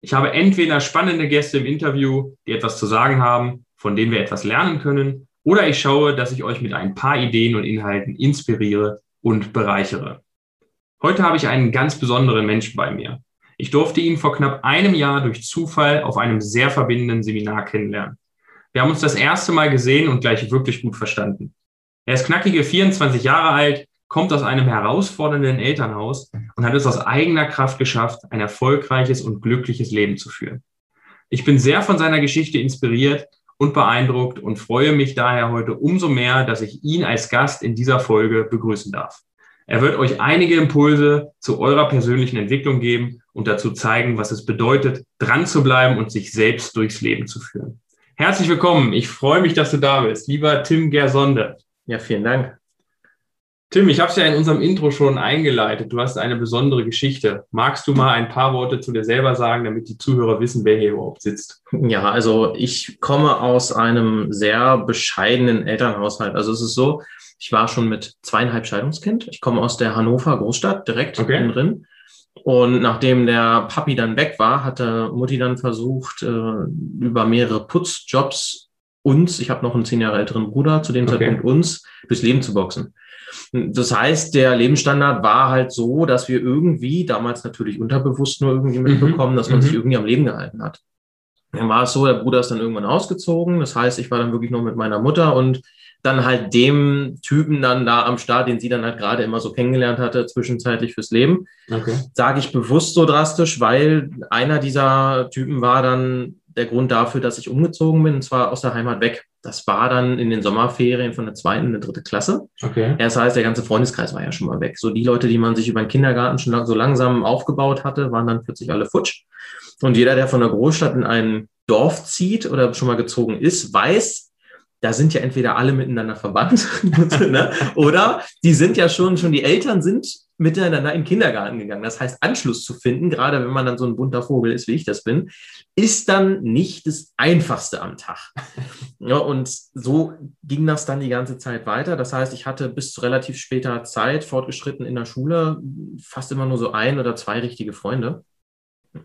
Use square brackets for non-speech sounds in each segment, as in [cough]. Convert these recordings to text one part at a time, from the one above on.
ich habe entweder spannende Gäste im Interview, die etwas zu sagen haben, von denen wir etwas lernen können, oder ich schaue, dass ich euch mit ein paar Ideen und Inhalten inspiriere und bereichere. Heute habe ich einen ganz besonderen Menschen bei mir. Ich durfte ihn vor knapp einem Jahr durch Zufall auf einem sehr verbindenden Seminar kennenlernen. Wir haben uns das erste Mal gesehen und gleich wirklich gut verstanden. Er ist knackige 24 Jahre alt, kommt aus einem herausfordernden Elternhaus und hat es aus eigener Kraft geschafft, ein erfolgreiches und glückliches Leben zu führen. Ich bin sehr von seiner Geschichte inspiriert und beeindruckt und freue mich daher heute umso mehr, dass ich ihn als Gast in dieser Folge begrüßen darf. Er wird euch einige Impulse zu eurer persönlichen Entwicklung geben und dazu zeigen, was es bedeutet, dran zu bleiben und sich selbst durchs Leben zu führen. Herzlich willkommen. Ich freue mich, dass du da bist. Lieber Tim Gersonde. Ja, vielen Dank. Tim, ich habe es ja in unserem Intro schon eingeleitet. Du hast eine besondere Geschichte. Magst du mal ein paar Worte zu dir selber sagen, damit die Zuhörer wissen, wer hier überhaupt sitzt? Ja, also ich komme aus einem sehr bescheidenen Elternhaushalt. Also es ist so, ich war schon mit zweieinhalb Scheidungskind. Ich komme aus der Hannover Großstadt, direkt okay. drin. Und nachdem der Papi dann weg war, hatte Mutti dann versucht, äh, über mehrere Putzjobs uns, ich habe noch einen zehn Jahre älteren Bruder, zu dem okay. Zeitpunkt uns, durchs Leben zu boxen. Das heißt, der Lebensstandard war halt so, dass wir irgendwie, damals natürlich unterbewusst nur irgendwie mhm. mitbekommen, dass man mhm. sich irgendwie am Leben gehalten hat. Dann war es so, der Bruder ist dann irgendwann ausgezogen. Das heißt, ich war dann wirklich nur mit meiner Mutter und dann halt dem Typen dann da am Start, den sie dann halt gerade immer so kennengelernt hatte, zwischenzeitlich fürs Leben. Okay. Sage ich bewusst so drastisch, weil einer dieser Typen war dann der Grund dafür, dass ich umgezogen bin, und zwar aus der Heimat weg. Das war dann in den Sommerferien von der zweiten in der dritte Klasse. Okay. Das heißt, der ganze Freundeskreis war ja schon mal weg. So die Leute, die man sich über den Kindergarten schon so langsam aufgebaut hatte, waren dann plötzlich alle futsch. Und jeder, der von der Großstadt in ein Dorf zieht oder schon mal gezogen ist, weiß, da sind ja entweder alle miteinander verwandt, [laughs] ne? oder die sind ja schon, schon die Eltern sind miteinander in den Kindergarten gegangen. Das heißt, Anschluss zu finden, gerade wenn man dann so ein bunter Vogel ist, wie ich das bin, ist dann nicht das Einfachste am Tag. [laughs] Ja, und so ging das dann die ganze Zeit weiter. Das heißt, ich hatte bis zu relativ später Zeit fortgeschritten in der Schule fast immer nur so ein oder zwei richtige Freunde.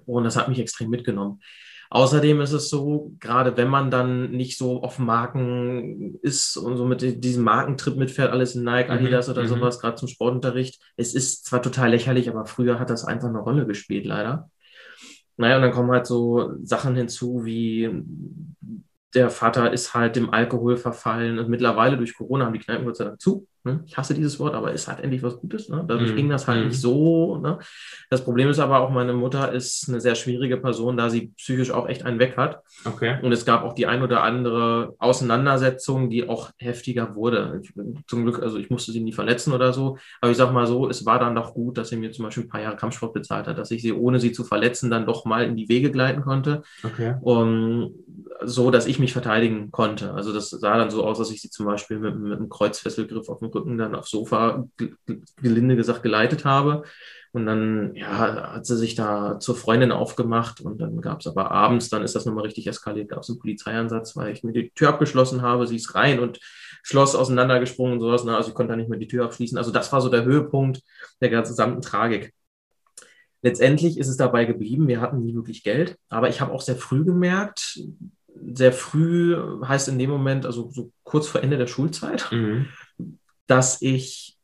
Und das hat mich extrem mitgenommen. Außerdem ist es so, gerade wenn man dann nicht so auf Marken ist und so mit diesem Markentrip mitfährt, alles in Nike, mhm, Adidas mhm. oder sowas, gerade zum Sportunterricht. Es ist zwar total lächerlich, aber früher hat das einfach eine Rolle gespielt, leider. Naja, und dann kommen halt so Sachen hinzu wie der Vater ist halt dem Alkohol verfallen und mittlerweile durch Corona haben die Kneipen Gott sei Dank zu. Ne? Ich hasse dieses Wort, aber es hat endlich was Gutes. Ne? Dadurch mhm. ging das halt nicht mhm. so. Ne? Das Problem ist aber auch, meine Mutter ist eine sehr schwierige Person, da sie psychisch auch echt einen weg hat. Okay. Und es gab auch die ein oder andere Auseinandersetzung, die auch heftiger wurde. Ich, zum Glück, also ich musste sie nie verletzen oder so. Aber ich sag mal so, es war dann doch gut, dass sie mir zum Beispiel ein paar Jahre Kampfsport bezahlt hat, dass ich sie, ohne sie zu verletzen, dann doch mal in die Wege gleiten konnte. Okay. Um, so, dass ich mich verteidigen konnte. Also das sah dann so aus, dass ich sie zum Beispiel mit, mit einem Kreuzfesselgriff auf dem Rücken dann aufs Sofa, gelinde gesagt, geleitet habe. Und dann ja, hat sie sich da zur Freundin aufgemacht und dann gab es aber abends, dann ist das nochmal richtig eskaliert, gab es einen Polizeieinsatz, weil ich mir die Tür abgeschlossen habe, sie ist rein und Schloss auseinandergesprungen und sowas. Ne? Also ich konnte da nicht mehr die Tür abschließen. Also das war so der Höhepunkt der gesamten Tragik. Letztendlich ist es dabei geblieben, wir hatten nie wirklich Geld, aber ich habe auch sehr früh gemerkt, sehr früh heißt in dem Moment, also so kurz vor Ende der Schulzeit, mhm dass ich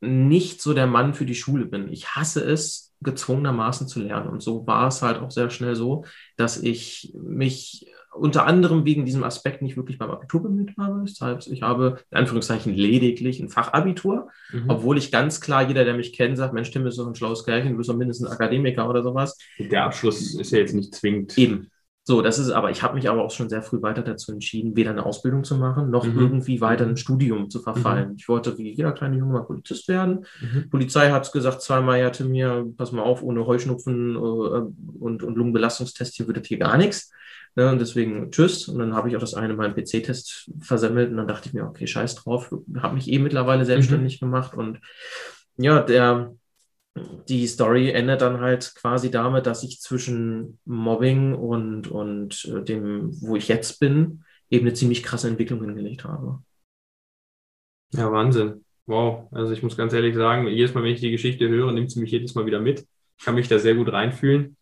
nicht so der Mann für die Schule bin. Ich hasse es, gezwungenermaßen zu lernen. Und so war es halt auch sehr schnell so, dass ich mich unter anderem wegen diesem Aspekt nicht wirklich beim Abitur bemüht habe. Das heißt, ich habe in Anführungszeichen lediglich ein Fachabitur, mhm. obwohl ich ganz klar, jeder, der mich kennt, sagt, Mensch, Tim ist doch ein schlaues Kerlchen, du bist doch mindestens ein Akademiker oder sowas. Der Abschluss ist ja jetzt nicht zwingend. Eben. So, das ist aber, ich habe mich aber auch schon sehr früh weiter dazu entschieden, weder eine Ausbildung zu machen, noch mhm. irgendwie weiter ein Studium zu verfallen. Mhm. Ich wollte wie jeder kleine Junge mal Polizist werden. Mhm. Polizei hat gesagt zweimal, ja, mir, pass mal auf, ohne Heuschnupfen äh, und, und Lungenbelastungstest hier das hier gar nichts. Ne, und deswegen tschüss. Und dann habe ich auch das eine meinen PC-Test versemmelt und dann dachte ich mir, okay, scheiß drauf, habe mich eh mittlerweile selbstständig mhm. gemacht und ja, der, die Story endet dann halt quasi damit, dass ich zwischen Mobbing und, und äh, dem, wo ich jetzt bin, eben eine ziemlich krasse Entwicklung hingelegt habe. Ja, Wahnsinn. Wow. Also ich muss ganz ehrlich sagen, jedes Mal, wenn ich die Geschichte höre, nimmt sie mich jedes Mal wieder mit. Ich kann mich da sehr gut reinfühlen.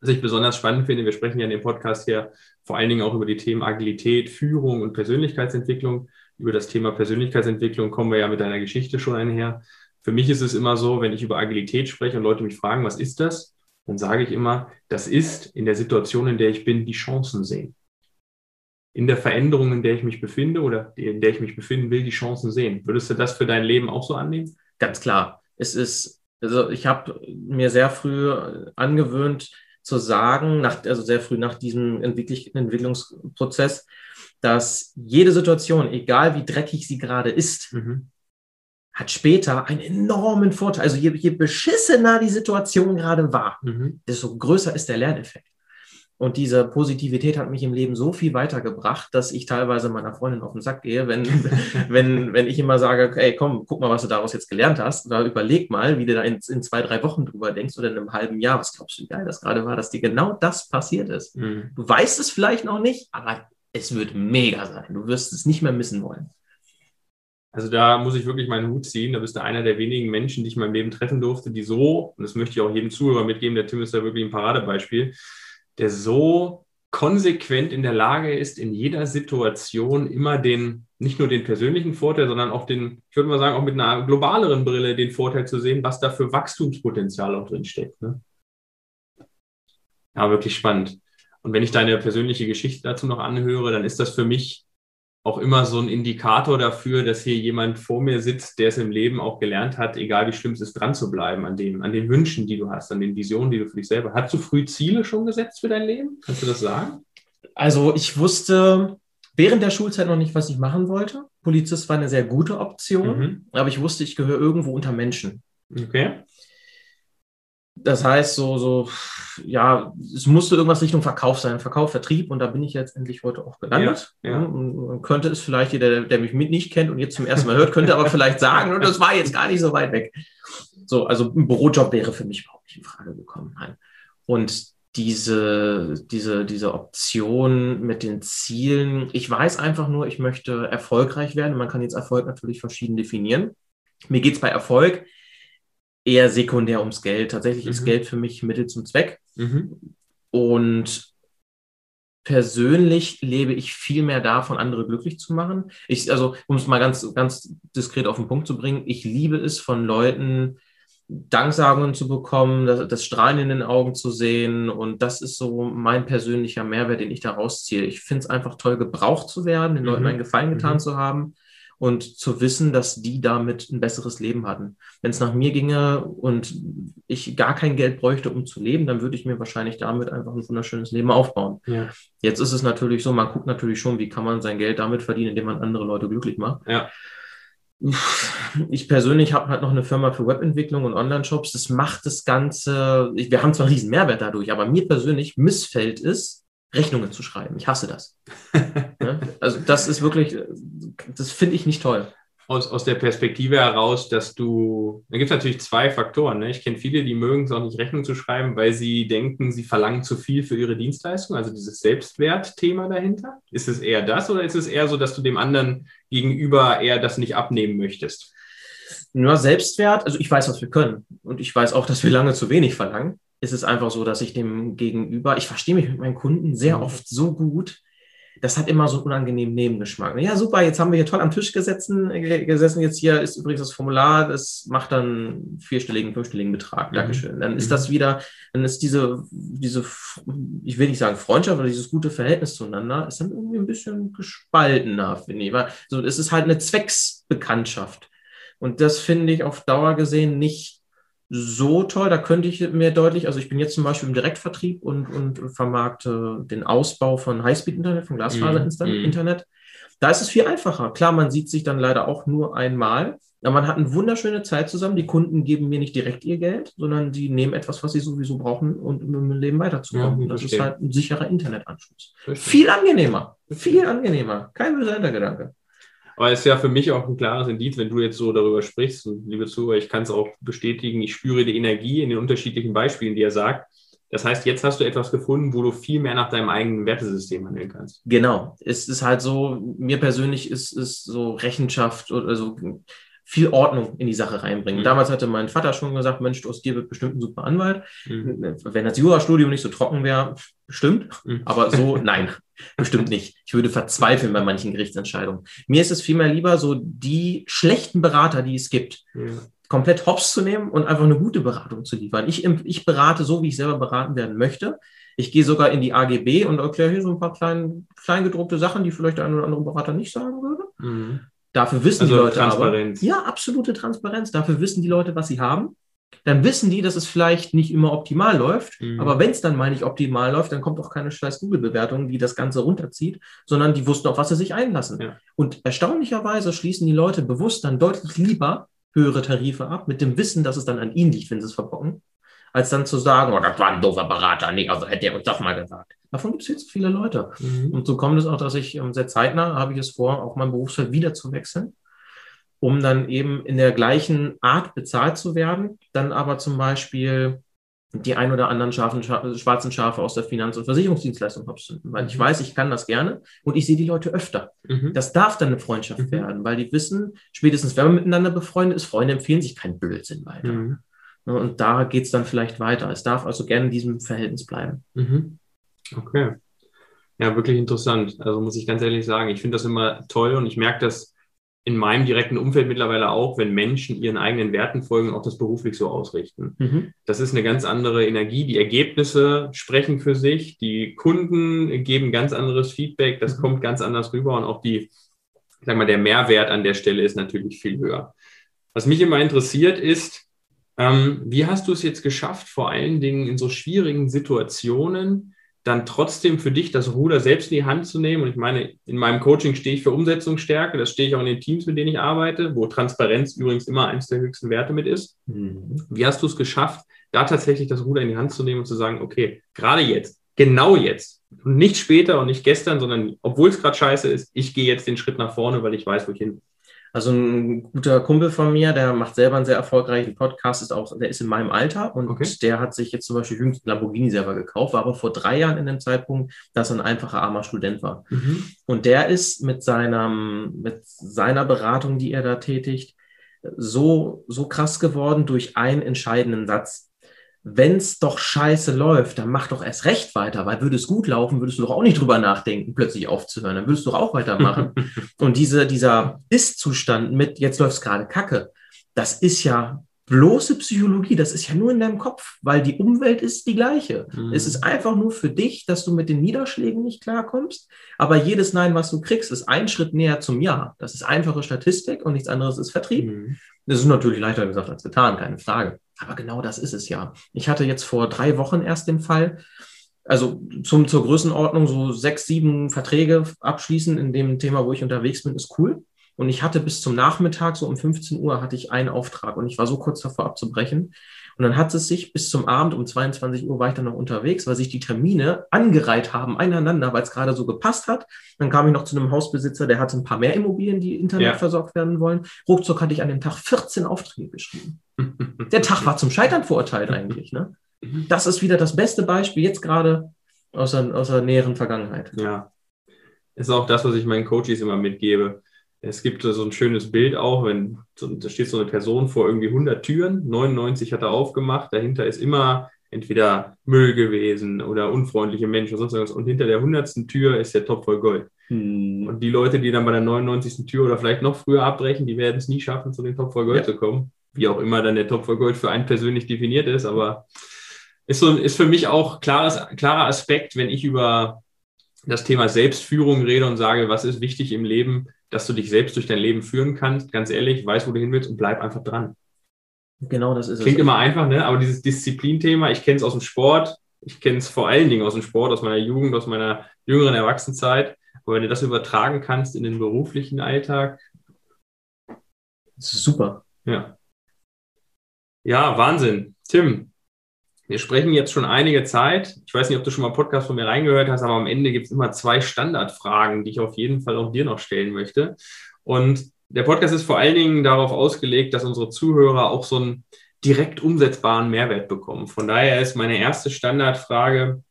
Was ich besonders spannend finde, wir sprechen ja in dem Podcast hier vor allen Dingen auch über die Themen Agilität, Führung und Persönlichkeitsentwicklung. Über das Thema Persönlichkeitsentwicklung kommen wir ja mit deiner Geschichte schon einher. Für mich ist es immer so, wenn ich über Agilität spreche und Leute mich fragen, was ist das? Dann sage ich immer, das ist in der Situation, in der ich bin, die Chancen sehen. In der Veränderung, in der ich mich befinde oder in der ich mich befinden will, die Chancen sehen. Würdest du das für dein Leben auch so annehmen? Ganz klar. Es ist, also ich habe mir sehr früh angewöhnt zu sagen, nach, also sehr früh nach diesem Entwicklungsprozess, dass jede Situation, egal wie dreckig sie gerade ist, mhm hat später einen enormen Vorteil. Also je, je beschissener die Situation gerade war, mhm. desto größer ist der Lerneffekt. Und diese Positivität hat mich im Leben so viel weitergebracht, dass ich teilweise meiner Freundin auf den Sack gehe, wenn, [laughs] wenn, wenn ich immer sage, hey, komm, guck mal, was du daraus jetzt gelernt hast, oder überleg mal, wie du da in, in zwei, drei Wochen drüber denkst oder in einem halben Jahr. Was glaubst du, wie geil das gerade war, dass dir genau das passiert ist? Mhm. Du weißt es vielleicht noch nicht, aber es wird mega sein. Du wirst es nicht mehr missen wollen. Also da muss ich wirklich meinen Hut ziehen. Da bist du einer der wenigen Menschen, die ich in meinem Leben treffen durfte, die so, und das möchte ich auch jedem Zuhörer mitgeben, der Tim ist da wirklich ein Paradebeispiel, der so konsequent in der Lage ist, in jeder Situation immer den, nicht nur den persönlichen Vorteil, sondern auch den, ich würde mal sagen, auch mit einer globaleren Brille den Vorteil zu sehen, was da für Wachstumspotenzial auch drin steckt. Ne? Ja, wirklich spannend. Und wenn ich deine persönliche Geschichte dazu noch anhöre, dann ist das für mich auch immer so ein Indikator dafür, dass hier jemand vor mir sitzt, der es im Leben auch gelernt hat, egal wie schlimm es ist, dran zu bleiben an dem, an den Wünschen, die du hast, an den Visionen, die du für dich selber hast. Hast du früh Ziele schon gesetzt für dein Leben? Kannst du das sagen? Also ich wusste während der Schulzeit noch nicht, was ich machen wollte. Polizist war eine sehr gute Option, mhm. aber ich wusste, ich gehöre irgendwo unter Menschen. Okay. Das heißt, so, so, ja, es musste irgendwas Richtung Verkauf sein, Verkauf, Vertrieb, und da bin ich jetzt endlich heute auch gelandet. Ja, ja. Man könnte es vielleicht jeder, der mich mit nicht kennt und jetzt zum ersten Mal hört, könnte aber vielleicht sagen, und das war jetzt gar nicht so weit weg. So, also ein Bürojob wäre für mich überhaupt nicht in Frage gekommen. Nein. Und diese, diese, diese Option mit den Zielen, ich weiß einfach nur, ich möchte erfolgreich werden. Man kann jetzt Erfolg natürlich verschieden definieren. Mir geht es bei Erfolg eher sekundär ums Geld. Tatsächlich mhm. ist Geld für mich Mittel zum Zweck. Mhm. Und persönlich lebe ich viel mehr davon, andere glücklich zu machen. Ich, also, um es mal ganz, ganz diskret auf den Punkt zu bringen, ich liebe es, von Leuten Danksagungen zu bekommen, das, das Strahlen in den Augen zu sehen. Und das ist so mein persönlicher Mehrwert, den ich da rausziehe. Ich finde es einfach toll, gebraucht zu werden, den Leuten mhm. einen Gefallen getan mhm. zu haben und zu wissen, dass die damit ein besseres Leben hatten. Wenn es nach mir ginge und ich gar kein Geld bräuchte, um zu leben, dann würde ich mir wahrscheinlich damit einfach ein wunderschönes Leben aufbauen. Ja. Jetzt ist es natürlich so, man guckt natürlich schon, wie kann man sein Geld damit verdienen, indem man andere Leute glücklich macht. Ja. Ich persönlich habe halt noch eine Firma für Webentwicklung und Online-Shops. Das macht das Ganze, wir haben zwar einen riesen Mehrwert dadurch, aber mir persönlich missfällt es, Rechnungen zu schreiben. Ich hasse das. [laughs] also das ist wirklich, das finde ich nicht toll. Aus, aus der Perspektive heraus, dass du, da gibt es natürlich zwei Faktoren. Ne? Ich kenne viele, die mögen es auch nicht Rechnung zu schreiben, weil sie denken, sie verlangen zu viel für ihre Dienstleistung, also dieses Selbstwertthema dahinter. Ist es eher das oder ist es eher so, dass du dem anderen gegenüber eher das nicht abnehmen möchtest? Nur Selbstwert, also ich weiß, was wir können und ich weiß auch, dass wir lange zu wenig verlangen ist es einfach so, dass ich dem Gegenüber, ich verstehe mich mit meinen Kunden sehr mhm. oft so gut, das hat immer so einen unangenehmen Nebengeschmack. Ja, super, jetzt haben wir hier toll am Tisch gesessen, gesessen. Jetzt hier ist übrigens das Formular, das macht dann vierstelligen, fünfstelligen Betrag. Mhm. Dankeschön. Dann ist mhm. das wieder, dann ist diese, diese, ich will nicht sagen Freundschaft, aber dieses gute Verhältnis zueinander ist dann irgendwie ein bisschen gespaltener, finde ich. Weil, so, es ist halt eine Zwecksbekanntschaft. Und das finde ich auf Dauer gesehen nicht so toll. Da könnte ich mir deutlich, also ich bin jetzt zum Beispiel im Direktvertrieb und, und vermarkte den Ausbau von Highspeed-Internet, von Glasfaser-Internet. Mhm. Da ist es viel einfacher. Klar, man sieht sich dann leider auch nur einmal, Aber man hat eine wunderschöne Zeit zusammen. Die Kunden geben mir nicht direkt ihr Geld, sondern sie nehmen etwas, was sie sowieso brauchen, um im Leben weiterzukommen. Ja, das ist halt ein sicherer Internetanschluss. Viel angenehmer. Viel angenehmer. Kein böser Hintergedanke. Aber es ist ja für mich auch ein klares Indiz, wenn du jetzt so darüber sprichst, und liebe Zuhörer, ich kann es auch bestätigen, ich spüre die Energie in den unterschiedlichen Beispielen, die er sagt. Das heißt, jetzt hast du etwas gefunden, wo du viel mehr nach deinem eigenen Wertesystem handeln kannst. Genau. Es ist halt so, mir persönlich ist es so Rechenschaft oder so viel Ordnung in die Sache reinbringen. Mhm. Damals hatte mein Vater schon gesagt, Mensch, aus dir wird bestimmt ein super Anwalt. Mhm. Wenn das Jurastudium nicht so trocken wäre, bestimmt. Mhm. Aber so, [laughs] nein, bestimmt nicht. Ich würde verzweifeln bei manchen Gerichtsentscheidungen. Mir ist es vielmehr lieber so, die schlechten Berater, die es gibt, komplett hops zu nehmen und einfach eine gute Beratung zu liefern. Ich, ich berate so, wie ich selber beraten werden möchte. Ich gehe sogar in die AGB und erkläre hier so ein paar klein, kleingedruckte Sachen, die vielleicht der eine oder andere Berater nicht sagen würde. Mhm. Dafür wissen also die Leute Transparenz. aber. Ja, absolute Transparenz. Dafür wissen die Leute, was sie haben. Dann wissen die, dass es vielleicht nicht immer optimal läuft. Mhm. Aber wenn es dann mal nicht optimal läuft, dann kommt auch keine scheiß Google-Bewertung, die das Ganze runterzieht, sondern die wussten, auf was sie sich einlassen. Ja. Und erstaunlicherweise schließen die Leute bewusst dann deutlich lieber höhere Tarife ab, mit dem Wissen, dass es dann an ihnen liegt, wenn sie es verbocken, als dann zu sagen, oh, das war ein doofer Berater, nee, also hätte er uns das mal gesagt. Davon gibt es jetzt viele Leute. Mhm. Und so kommt es auch, dass ich ähm, sehr zeitnah habe ich es vor, auch mein Berufsfeld wieder zu wechseln, um dann eben in der gleichen Art bezahlt zu werden, dann aber zum Beispiel die ein oder anderen scharfen, schwarzen Schafe aus der Finanz- und Versicherungsdienstleistung abzünden, weil ich mhm. weiß, ich kann das gerne und ich sehe die Leute öfter. Mhm. Das darf dann eine Freundschaft mhm. werden, weil die wissen, spätestens wenn man miteinander befreundet ist, Freunde empfehlen sich kein Blödsinn weiter. Mhm. Und da geht es dann vielleicht weiter. Es darf also gerne in diesem Verhältnis bleiben. Okay. Ja, wirklich interessant. Also muss ich ganz ehrlich sagen, ich finde das immer toll und ich merke das in meinem direkten Umfeld mittlerweile auch, wenn Menschen ihren eigenen Werten folgen und auch das beruflich so ausrichten. Mhm. Das ist eine ganz andere Energie. Die Ergebnisse sprechen für sich. Die Kunden geben ganz anderes Feedback. Das mhm. kommt ganz anders rüber und auch die, sag mal, der Mehrwert an der Stelle ist natürlich viel höher. Was mich immer interessiert ist, ähm, wie hast du es jetzt geschafft, vor allen Dingen in so schwierigen Situationen, dann trotzdem für dich das Ruder selbst in die Hand zu nehmen. Und ich meine, in meinem Coaching stehe ich für Umsetzungsstärke, das stehe ich auch in den Teams, mit denen ich arbeite, wo Transparenz übrigens immer eines der höchsten Werte mit ist. Mhm. Wie hast du es geschafft, da tatsächlich das Ruder in die Hand zu nehmen und zu sagen, okay, gerade jetzt, genau jetzt, und nicht später und nicht gestern, sondern obwohl es gerade scheiße ist, ich gehe jetzt den Schritt nach vorne, weil ich weiß, wo ich hin also ein guter Kumpel von mir, der macht selber einen sehr erfolgreichen Podcast, ist auch, der ist in meinem Alter und okay. der hat sich jetzt zum Beispiel jüngst einen Lamborghini selber gekauft, war aber vor drei Jahren in dem Zeitpunkt, dass er ein einfacher armer Student war. Mhm. Und der ist mit seiner, mit seiner Beratung, die er da tätigt, so, so krass geworden durch einen entscheidenden Satz wenn es doch scheiße läuft, dann mach doch erst recht weiter, weil würde es gut laufen, würdest du doch auch nicht drüber nachdenken, plötzlich aufzuhören, dann würdest du doch auch weitermachen. [laughs] und diese, dieser Ist-Zustand mit, jetzt läuft es gerade kacke, das ist ja bloße Psychologie, das ist ja nur in deinem Kopf, weil die Umwelt ist die gleiche. Mhm. Es ist einfach nur für dich, dass du mit den Niederschlägen nicht klarkommst, aber jedes Nein, was du kriegst, ist ein Schritt näher zum Ja. Das ist einfache Statistik und nichts anderes ist Vertrieb. Mhm. Das ist natürlich leichter gesagt als getan, keine Frage. Aber genau das ist es ja. Ich hatte jetzt vor drei Wochen erst den Fall, also zum, zur Größenordnung so sechs, sieben Verträge abschließen in dem Thema, wo ich unterwegs bin, ist cool. Und ich hatte bis zum Nachmittag, so um 15 Uhr, hatte ich einen Auftrag und ich war so kurz davor abzubrechen. Und dann hat es sich bis zum Abend um 22 Uhr war ich dann noch unterwegs, weil sich die Termine angereiht haben, einander, weil es gerade so gepasst hat. Dann kam ich noch zu einem Hausbesitzer, der hatte ein paar mehr Immobilien, die Internet ja. versorgt werden wollen. Ruckzuck hatte ich an dem Tag 14 Aufträge geschrieben. Der Tag war zum Scheitern verurteilt eigentlich. Ne? Das ist wieder das beste Beispiel jetzt gerade aus der, aus der näheren Vergangenheit. Ja, ist auch das, was ich meinen Coaches immer mitgebe es gibt so ein schönes Bild auch, wenn da steht so eine Person vor irgendwie 100 Türen, 99 hat er aufgemacht, dahinter ist immer entweder Müll gewesen oder unfreundliche Menschen oder sonst irgendwas und hinter der 100. Tür ist der Topf voll Gold. Hm. Und die Leute, die dann bei der 99. Tür oder vielleicht noch früher abbrechen, die werden es nie schaffen, zu dem Topf voll Gold ja. zu kommen. Wie auch immer dann der Topf voll Gold für einen persönlich definiert ist, aber ist, so, ist für mich auch klares, klarer Aspekt, wenn ich über das Thema Selbstführung rede und sage, was ist wichtig im Leben, dass du dich selbst durch dein Leben führen kannst, ganz ehrlich, weiß, wo du hin willst und bleib einfach dran. Genau, das ist Klingt es. Klingt immer einfach, ne? aber dieses Disziplinthema, ich kenne es aus dem Sport, ich kenne es vor allen Dingen aus dem Sport, aus meiner Jugend, aus meiner jüngeren Erwachsenenzeit. Aber wenn du das übertragen kannst in den beruflichen Alltag, Das ist super. Ja. Ja, Wahnsinn. Tim, wir sprechen jetzt schon einige Zeit. Ich weiß nicht, ob du schon mal Podcast von mir reingehört hast, aber am Ende gibt es immer zwei Standardfragen, die ich auf jeden Fall auch dir noch stellen möchte. Und der Podcast ist vor allen Dingen darauf ausgelegt, dass unsere Zuhörer auch so einen direkt umsetzbaren Mehrwert bekommen. Von daher ist meine erste Standardfrage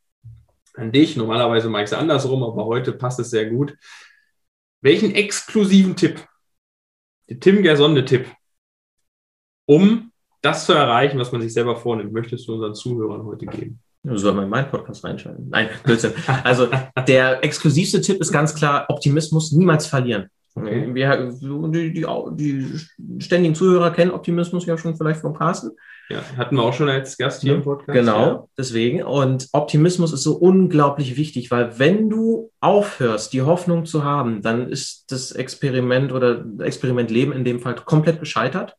an dich. Normalerweise mache ich es andersrum, aber heute passt es sehr gut. Welchen exklusiven Tipp, der Tim Gersonde-Tipp, um das zu erreichen, was man sich selber vornimmt, möchtest du unseren Zuhörern heute geben? Soll man in meinen Podcast reinschalten? Nein, Blödsinn. Also der exklusivste Tipp ist ganz klar, Optimismus niemals verlieren. Okay. Wir, die, die, die, ständigen Zuhörer kennen Optimismus ja schon vielleicht vom Carsten. Ja, hatten wir auch schon als Gast hier im Podcast. Genau, ja. deswegen. Und Optimismus ist so unglaublich wichtig, weil wenn du aufhörst, die Hoffnung zu haben, dann ist das Experiment oder Experiment Leben in dem Fall komplett gescheitert.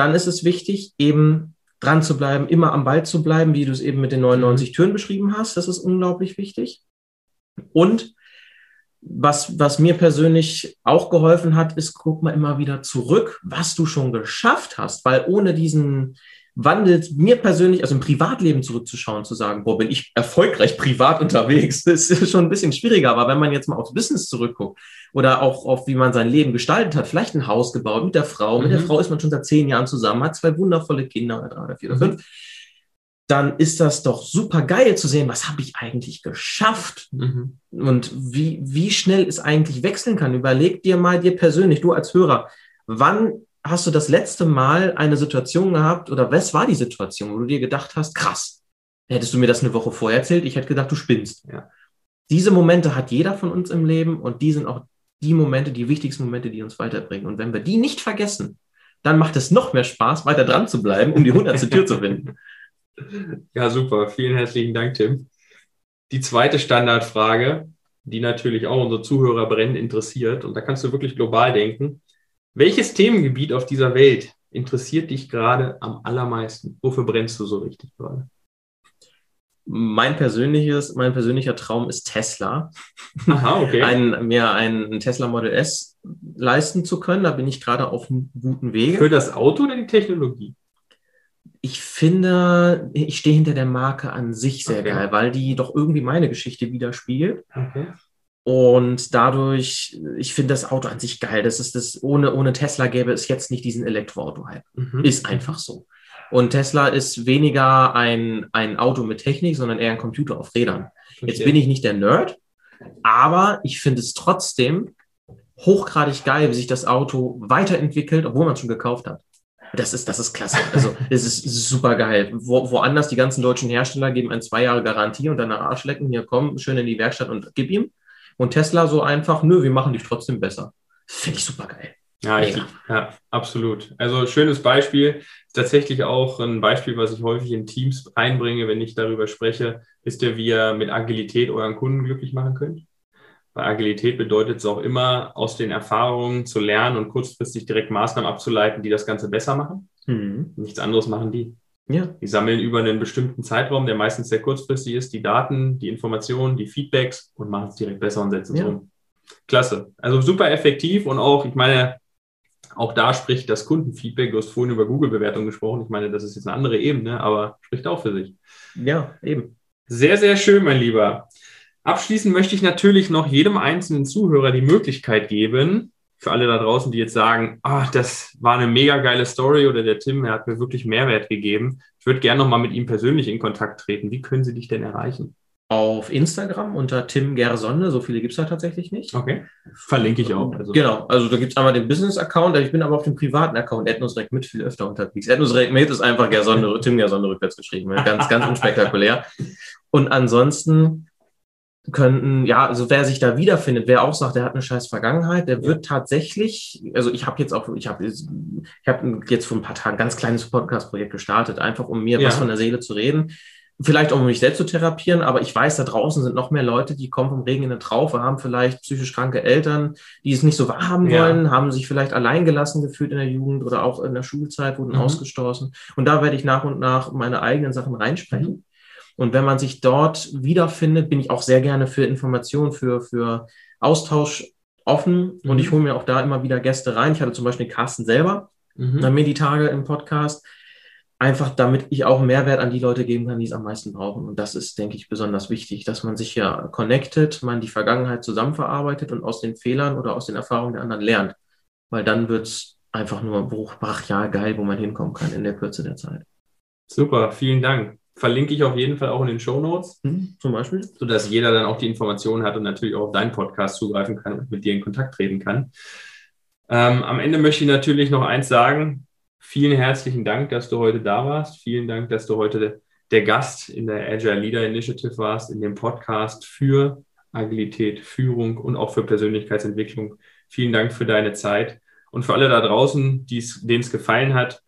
Dann ist es wichtig, eben dran zu bleiben, immer am Ball zu bleiben, wie du es eben mit den 99 Türen beschrieben hast. Das ist unglaublich wichtig. Und was, was mir persönlich auch geholfen hat, ist, guck mal immer wieder zurück, was du schon geschafft hast, weil ohne diesen Wandel, mir persönlich, also im Privatleben zurückzuschauen, zu sagen, boah, bin ich erfolgreich privat unterwegs, [laughs] das ist schon ein bisschen schwieriger, aber wenn man jetzt mal aufs Business zurückguckt oder auch auf, wie man sein Leben gestaltet hat, vielleicht ein Haus gebaut mit der Frau, mhm. mit der mhm. Frau ist man schon seit zehn Jahren zusammen, hat zwei wundervolle Kinder, oder drei oder vier oder mhm. fünf, dann ist das doch super geil zu sehen, was habe ich eigentlich geschafft mhm. und wie, wie schnell es eigentlich wechseln kann. Überleg dir mal dir persönlich, du als Hörer, wann hast du das letzte Mal eine Situation gehabt oder was war die Situation, wo du dir gedacht hast, krass, hättest du mir das eine Woche vorher erzählt, ich hätte gedacht, du spinnst. Ja. Diese Momente hat jeder von uns im Leben und die sind auch die Momente, die wichtigsten Momente, die uns weiterbringen. Und wenn wir die nicht vergessen, dann macht es noch mehr Spaß, weiter dran zu bleiben, um die hundertste Tür zu finden. [laughs] Ja, super. Vielen herzlichen Dank, Tim. Die zweite Standardfrage, die natürlich auch unsere Zuhörer brennend interessiert, und da kannst du wirklich global denken. Welches Themengebiet auf dieser Welt interessiert dich gerade am allermeisten? Wofür brennst du so richtig gerade? Mein persönliches, mein persönlicher Traum ist Tesla. Aha, okay. Ein, mir ein Tesla Model S leisten zu können. Da bin ich gerade auf einem guten Wege. Für das Auto oder die Technologie? ich finde, ich stehe hinter der Marke an sich sehr okay. geil, weil die doch irgendwie meine Geschichte widerspiegelt. Okay. Und dadurch, ich finde das Auto an sich geil. Das ist das, ohne, ohne Tesla gäbe es jetzt nicht diesen Elektroauto-Hype. Mhm. Ist einfach so. Und Tesla ist weniger ein, ein Auto mit Technik, sondern eher ein Computer auf Rädern. Jetzt bin ich nicht der Nerd, aber ich finde es trotzdem hochgradig geil, wie sich das Auto weiterentwickelt, obwohl man es schon gekauft hat. Das ist, das ist klasse. Also, [laughs] es ist, ist super geil. Wo, woanders die ganzen deutschen Hersteller geben ein zwei Jahre Garantie und dann nach Arschlecken, hier komm, schön in die Werkstatt und gib ihm. Und Tesla so einfach, nö, wir machen dich trotzdem besser. Finde ich super geil. Ja, ich, ja, absolut. Also schönes Beispiel. Tatsächlich auch ein Beispiel, was ich häufig in Teams einbringe, wenn ich darüber spreche. Wisst ihr, wie ihr mit Agilität euren Kunden glücklich machen könnt? Bei Agilität bedeutet es auch immer, aus den Erfahrungen zu lernen und kurzfristig direkt Maßnahmen abzuleiten, die das Ganze besser machen. Mhm. Nichts anderes machen die. Ja. Die sammeln über einen bestimmten Zeitraum, der meistens sehr kurzfristig ist, die Daten, die Informationen, die Feedbacks und machen es direkt besser und setzen es ja. um. Klasse. Also super effektiv und auch, ich meine, auch da spricht das Kundenfeedback. Du hast vorhin über Google-Bewertung gesprochen. Ich meine, das ist jetzt eine andere Ebene, aber spricht auch für sich. Ja, eben. Sehr, sehr schön, mein Lieber. Abschließend möchte ich natürlich noch jedem einzelnen Zuhörer die Möglichkeit geben, für alle da draußen, die jetzt sagen, ah, das war eine mega geile Story oder der Tim, er hat mir wirklich Mehrwert gegeben. Ich würde gerne nochmal mit ihm persönlich in Kontakt treten. Wie können Sie dich denn erreichen? Auf Instagram unter Tim Gersonne, so viele gibt es da tatsächlich nicht. Okay. Verlinke ich auch. Also. Genau, also da gibt es einmal den Business-Account, ich bin aber auf dem privaten Account Ethnosrec mit viel öfter unterwegs. Ethnosrec mit ist einfach Gersonne, Tim Gersonne rückwärts geschrieben. Ganz, ganz unspektakulär. Und ansonsten könnten, ja, also wer sich da wiederfindet, wer auch sagt, der hat eine scheiß Vergangenheit, der wird tatsächlich, also ich habe jetzt auch, ich habe ich habe jetzt vor ein paar Tagen ein ganz kleines Podcast-Projekt gestartet, einfach um mir ja. was von der Seele zu reden. Vielleicht auch um mich selbst zu therapieren, aber ich weiß, da draußen sind noch mehr Leute, die kommen vom Regen in eine Traufe, haben vielleicht psychisch kranke Eltern, die es nicht so wahrhaben ja. wollen, haben sich vielleicht alleingelassen gefühlt in der Jugend oder auch in der Schulzeit, wurden mhm. ausgestoßen. Und da werde ich nach und nach meine eigenen Sachen reinsprechen. Mhm. Und wenn man sich dort wiederfindet, bin ich auch sehr gerne für Informationen, für, für Austausch offen und ich mhm. hole mir auch da immer wieder Gäste rein. Ich hatte zum Beispiel Carsten selber mhm. mir die Tage im Podcast. Einfach damit ich auch Mehrwert an die Leute geben kann, die es am meisten brauchen. Und das ist, denke ich, besonders wichtig, dass man sich ja connectet, man die Vergangenheit zusammenverarbeitet und aus den Fehlern oder aus den Erfahrungen der anderen lernt. Weil dann wird es einfach nur bruchbrachial geil, wo man hinkommen kann in der Kürze der Zeit. Super, vielen Dank. Verlinke ich auf jeden Fall auch in den Show Notes. Mhm, zum Beispiel. Sodass jeder dann auch die Informationen hat und natürlich auch auf deinen Podcast zugreifen kann und mit dir in Kontakt treten kann. Ähm, am Ende möchte ich natürlich noch eins sagen. Vielen herzlichen Dank, dass du heute da warst. Vielen Dank, dass du heute der Gast in der Agile Leader Initiative warst, in dem Podcast für Agilität, Führung und auch für Persönlichkeitsentwicklung. Vielen Dank für deine Zeit. Und für alle da draußen, denen es gefallen hat,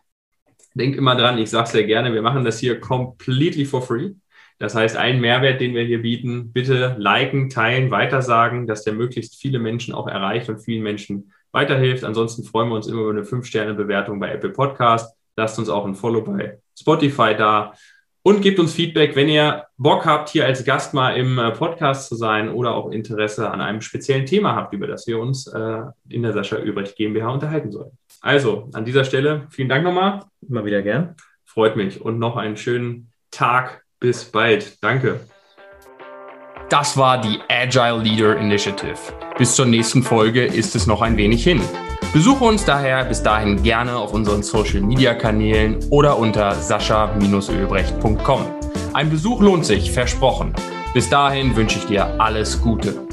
denkt immer dran, ich sage sehr gerne, wir machen das hier completely for free. Das heißt, ein Mehrwert, den wir hier bieten, bitte liken, teilen, weitersagen, dass der möglichst viele Menschen auch erreicht und vielen Menschen weiterhilft. Ansonsten freuen wir uns immer über eine 5-Sterne-Bewertung bei Apple Podcast. Lasst uns auch ein Follow bei Spotify da und gebt uns Feedback, wenn ihr Bock habt, hier als Gast mal im äh, Podcast zu sein oder auch Interesse an einem speziellen Thema habt, über das wir uns äh, in der Sascha Übrecht GmbH unterhalten sollen. Also, an dieser Stelle vielen Dank nochmal. Immer wieder gern. Freut mich und noch einen schönen Tag. Bis bald. Danke. Das war die Agile Leader Initiative. Bis zur nächsten Folge ist es noch ein wenig hin. Besuche uns daher bis dahin gerne auf unseren Social Media Kanälen oder unter sascha-ölbrecht.com. Ein Besuch lohnt sich, versprochen. Bis dahin wünsche ich dir alles Gute.